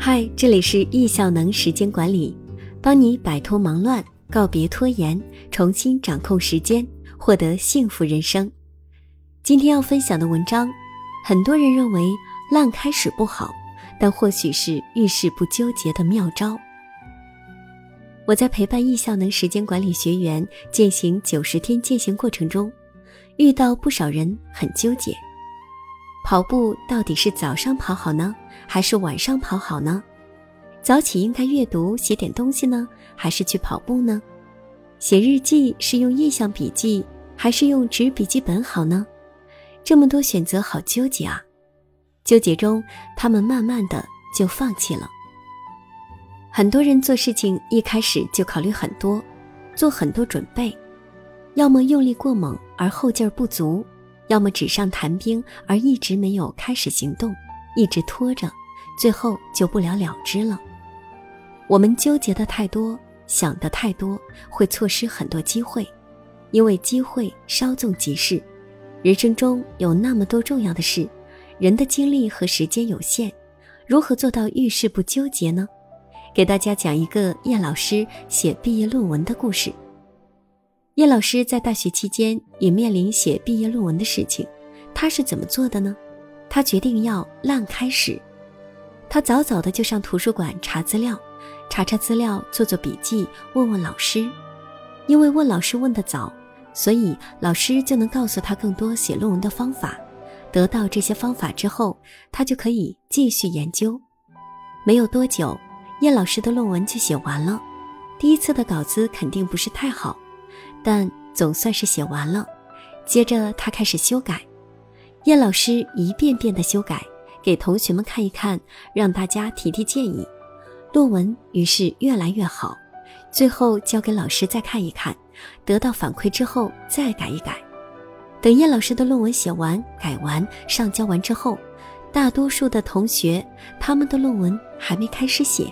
嗨，这里是易效能时间管理，帮你摆脱忙乱，告别拖延，重新掌控时间，获得幸福人生。今天要分享的文章，很多人认为烂开始不好，但或许是遇事不纠结的妙招。我在陪伴易效能时间管理学员践行九十天践行过程中，遇到不少人很纠结。跑步到底是早上跑好呢，还是晚上跑好呢？早起应该阅读写点东西呢，还是去跑步呢？写日记是用印象笔记还是用纸笔记本好呢？这么多选择，好纠结啊！纠结中，他们慢慢的就放弃了。很多人做事情一开始就考虑很多，做很多准备，要么用力过猛而后劲儿不足。要么纸上谈兵，而一直没有开始行动，一直拖着，最后就不了了之了。我们纠结的太多，想的太多，会错失很多机会，因为机会稍纵即逝。人生中有那么多重要的事，人的精力和时间有限，如何做到遇事不纠结呢？给大家讲一个叶老师写毕业论文的故事。叶老师在大学期间也面临写毕业论文的事情，他是怎么做的呢？他决定要烂开始。他早早的就上图书馆查资料，查查资料，做做笔记，问问老师。因为问老师问得早，所以老师就能告诉他更多写论文的方法。得到这些方法之后，他就可以继续研究。没有多久，叶老师的论文就写完了。第一次的稿子肯定不是太好。但总算是写完了，接着他开始修改，叶老师一遍遍的修改，给同学们看一看，让大家提提建议，论文于是越来越好。最后交给老师再看一看，得到反馈之后再改一改。等叶老师的论文写完、改完、上交完之后，大多数的同学他们的论文还没开始写，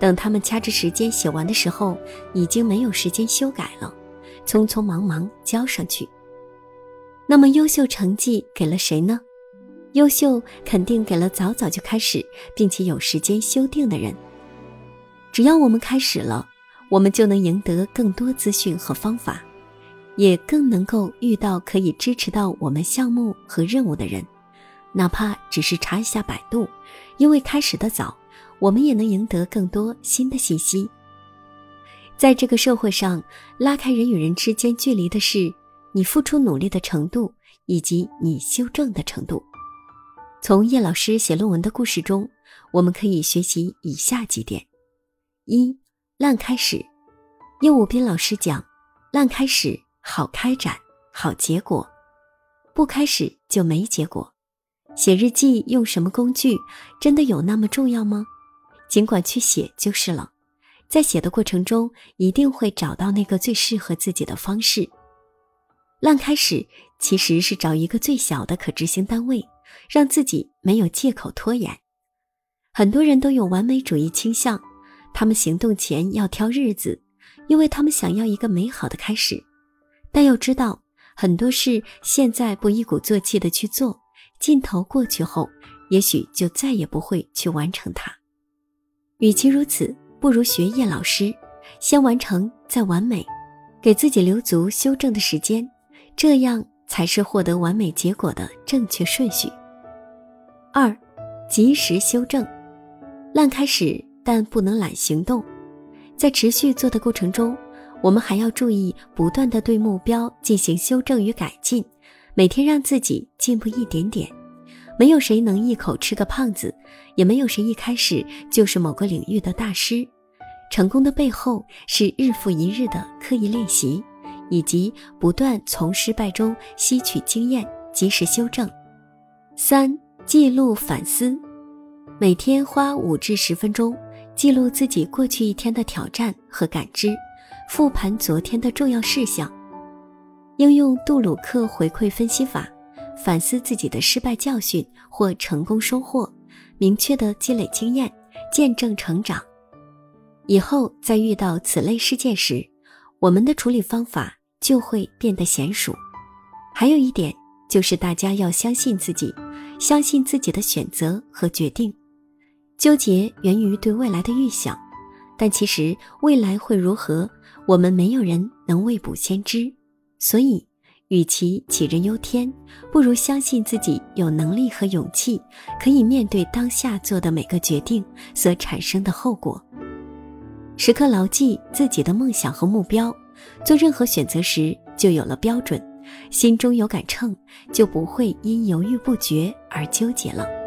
等他们掐着时间写完的时候，已经没有时间修改了。匆匆忙忙交上去。那么优秀成绩给了谁呢？优秀肯定给了早早就开始并且有时间修订的人。只要我们开始了，我们就能赢得更多资讯和方法，也更能够遇到可以支持到我们项目和任务的人。哪怕只是查一下百度，因为开始的早，我们也能赢得更多新的信息。在这个社会上，拉开人与人之间距离的是你付出努力的程度以及你修正的程度。从叶老师写论文的故事中，我们可以学习以下几点：一、烂开始。叶武斌老师讲，烂开始好开展，好结果；不开始就没结果。写日记用什么工具，真的有那么重要吗？尽管去写就是了。在写的过程中，一定会找到那个最适合自己的方式。烂开始其实是找一个最小的可执行单位，让自己没有借口拖延。很多人都有完美主义倾向，他们行动前要挑日子，因为他们想要一个美好的开始。但要知道，很多事现在不一鼓作气的去做，劲头过去后，也许就再也不会去完成它。与其如此。不如学业老师，先完成再完美，给自己留足修正的时间，这样才是获得完美结果的正确顺序。二，及时修正，烂开始，但不能懒行动。在持续做的过程中，我们还要注意不断的对目标进行修正与改进，每天让自己进步一点点。没有谁能一口吃个胖子，也没有谁一开始就是某个领域的大师。成功的背后是日复一日的刻意练习，以及不断从失败中吸取经验，及时修正。三、记录反思，每天花五至十分钟记录自己过去一天的挑战和感知，复盘昨天的重要事项，应用杜鲁克回馈分析法。反思自己的失败教训或成功收获，明确的积累经验，见证成长。以后在遇到此类事件时，我们的处理方法就会变得娴熟。还有一点就是，大家要相信自己，相信自己的选择和决定。纠结源于对未来的预想，但其实未来会如何，我们没有人能未卜先知。所以，与其杞人忧天，不如相信自己有能力和勇气，可以面对当下做的每个决定所产生的后果。时刻牢记自己的梦想和目标，做任何选择时就有了标准，心中有杆秤，就不会因犹豫不决而纠结了。